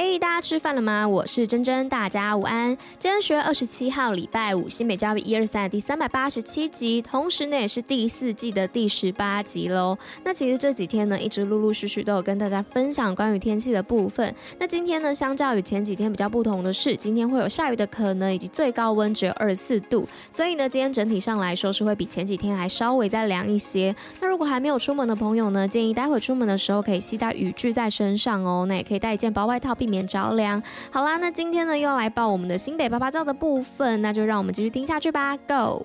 嘿大家吃饭了吗？我是珍珍，大家午安。今天十月二十七号，礼拜五，新北教育一二三第三百八十七集，同时呢也是第四季的第十八集喽。那其实这几天呢，一直陆陆续续都有跟大家分享关于天气的部分。那今天呢，相较于前几天比较不同的是，今天会有下雨的可能，以及最高温只有二十四度。所以呢，今天整体上来说是会比前几天还稍微再凉一些。那如果还没有出门的朋友呢，建议待会出门的时候可以携带雨具在身上哦。那也可以带一件薄外套，避免着凉。好啦，那今天呢又来报我们的新北趴趴照的部分，那就让我们继续听下去吧。Go！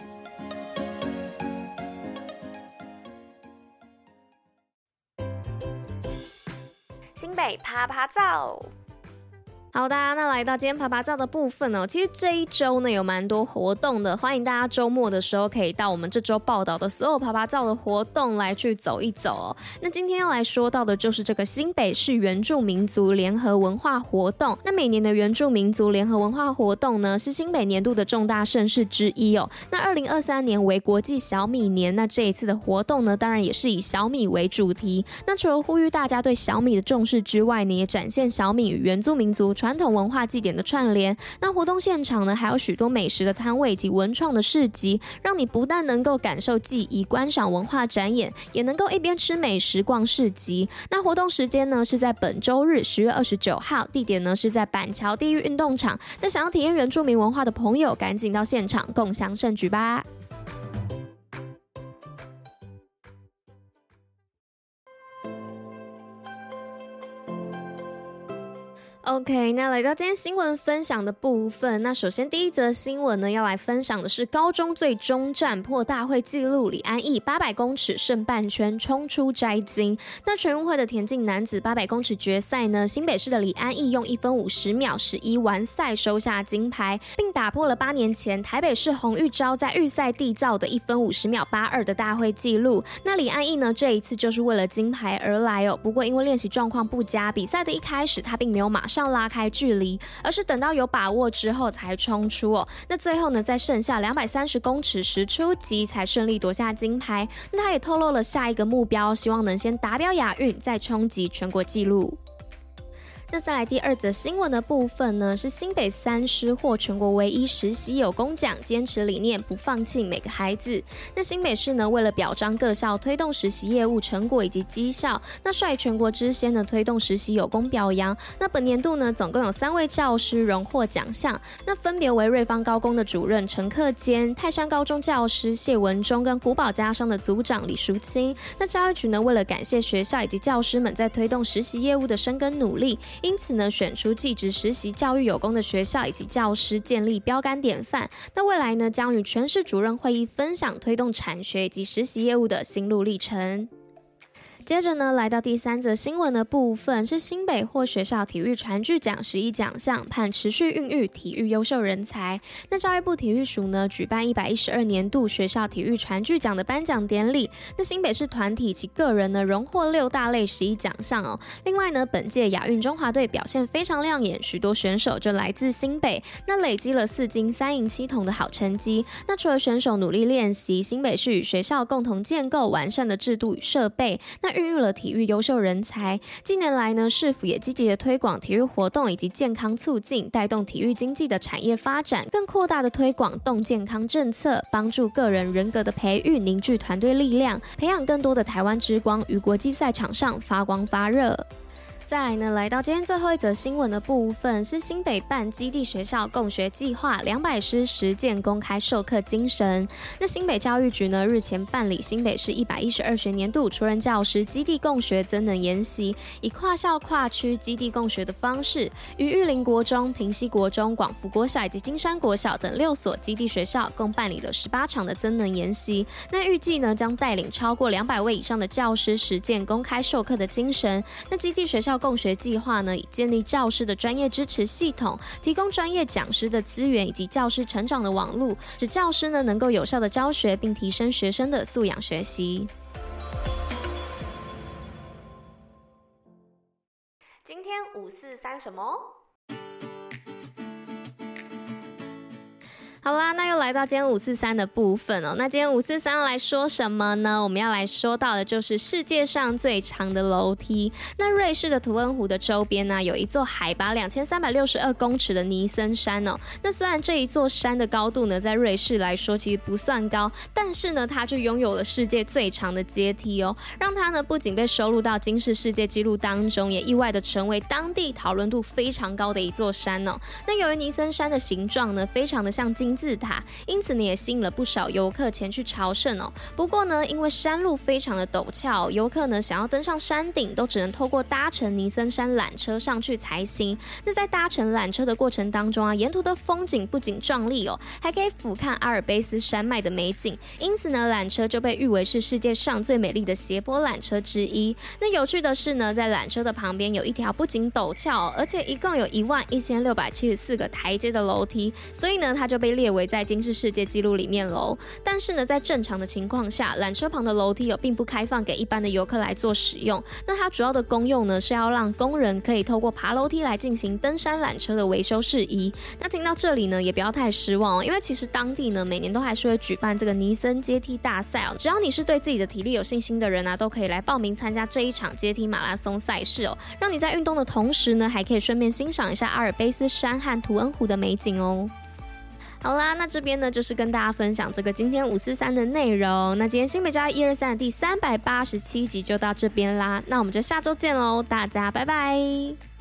新北趴趴照。好的，那来到今天趴趴造的部分哦。其实这一周呢有蛮多活动的，欢迎大家周末的时候可以到我们这周报道的所有趴趴造的活动来去走一走哦。那今天要来说到的就是这个新北市原住民族联合文化活动。那每年的原住民族联合文化活动呢是新北年度的重大盛事之一哦。那二零二三年为国际小米年，那这一次的活动呢当然也是以小米为主题。那除了呼吁大家对小米的重视之外呢，也展现小米与原住民族。传统文化祭典的串联，那活动现场呢还有许多美食的摊位以及文创的市集，让你不但能够感受记忆、观赏文化展演，也能够一边吃美食逛市集。那活动时间呢是在本周日十月二十九号，地点呢是在板桥地域运动场。那想要体验原住民文化的朋友，赶紧到现场共享盛举吧。OK，那来到今天新闻分享的部分，那首先第一则新闻呢，要来分享的是高中最终战破大会纪录，李安翊八百公尺剩半圈冲出摘金。那全运会的田径男子八百公尺决赛呢，新北市的李安逸用一分五十秒十一完赛收下金牌，并打破了八年前台北市洪玉昭在预赛缔造的一分五十秒八二的大会纪录。那李安逸呢，这一次就是为了金牌而来哦。不过因为练习状况不佳，比赛的一开始他并没有马上。上拉开距离，而是等到有把握之后才冲出哦。那最后呢，在剩下两百三十公尺时出击，才顺利夺下金牌。那他也透露了下一个目标，希望能先达标亚运，再冲击全国纪录。那再来第二则新闻的部分呢，是新北三师获全国唯一实习有功奖，坚持理念不放弃每个孩子。那新北市呢，为了表彰各校推动实习业务成果以及绩效，那率全国之先的推动实习有功表扬。那本年度呢，总共有三位教师荣获奖项，那分别为瑞芳高工的主任陈克坚、泰山高中教师谢文忠跟古堡家商的组长李淑清。那教育局呢，为了感谢学校以及教师们在推动实习业务的深耕努力。因此呢，选出继职实习教育有功的学校以及教师，建立标杆典范。那未来呢，将与全市主任会议分享推动产学以及实习业务的心路历程。接着呢，来到第三则新闻的部分，是新北获学校体育传剧奖十一奖项，盼持续孕育体育优秀人才。那教育部体育署呢，举办一百一十二年度学校体育传剧奖的颁奖典礼。那新北市团体及个人呢，荣获六大类十一奖项哦。另外呢，本届亚运中华队表现非常亮眼，许多选手就来自新北，那累积了四金三银七铜的好成绩。那除了选手努力练习，新北市与学校共同建构完善的制度与设备，那。孕育了体育优秀人才。近年来呢，市府也积极的推广体育活动以及健康促进，带动体育经济的产业发展，更扩大的推广动健康政策，帮助个人人格的培育，凝聚团队力量，培养更多的台湾之光于国际赛场上发光发热。再来呢，来到今天最后一则新闻的部分，是新北办基地学校共学计划两百师实践公开授课精神。那新北教育局呢，日前办理新北市一百一十二学年度出任教师基地共学增能研习，以跨校跨区基地共学的方式，于玉林国中、平溪国中、广福国小以及金山国小等六所基地学校，共办理了十八场的增能研习。那预计呢，将带领超过两百位以上的教师实践公开授课的精神。那基地学校。共学计划呢，以建立教师的专业支持系统，提供专业讲师的资源以及教师成长的网路，使教师呢能够有效的教学，并提升学生的素养学习。今天五四三什么？好啦，那又来到今天五四三的部分哦。那今天五四三要来说什么呢？我们要来说到的就是世界上最长的楼梯。那瑞士的图恩湖的周边呢，有一座海拔两千三百六十二公尺的尼森山哦。那虽然这一座山的高度呢，在瑞士来说其实不算高，但是呢，它却拥有了世界最长的阶梯哦，让它呢不仅被收录到今世世界纪录当中，也意外的成为当地讨论度非常高的一座山哦。那由于尼森山的形状呢，非常的像金字塔，因此呢也吸引了不少游客前去朝圣哦。不过呢，因为山路非常的陡峭，游客呢想要登上山顶，都只能透过搭乘尼森山缆车上去才行。那在搭乘缆车的过程当中啊，沿途的风景不仅壮丽哦，还可以俯瞰阿尔卑斯山脉的美景，因此呢，缆车就被誉为是世界上最美丽的斜坡缆车之一。那有趣的是呢，在缆车的旁边有一条不仅陡峭，而且一共有一万一千六百七十四个台阶的楼梯，所以呢，它就被列列为在金氏世界纪录里面喽。但是呢，在正常的情况下，缆车旁的楼梯有并不开放给一般的游客来做使用。那它主要的功用呢，是要让工人可以透过爬楼梯来进行登山缆车的维修事宜。那听到这里呢，也不要太失望哦，因为其实当地呢，每年都还是会举办这个尼森阶梯大赛哦。只要你是对自己的体力有信心的人啊，都可以来报名参加这一场阶梯马拉松赛事哦，让你在运动的同时呢，还可以顺便欣赏一下阿尔卑斯山和图恩湖的美景哦。好啦，那这边呢，就是跟大家分享这个今天五四三的内容。那今天新北家一二三的第三百八十七集就到这边啦，那我们就下周见喽，大家拜拜。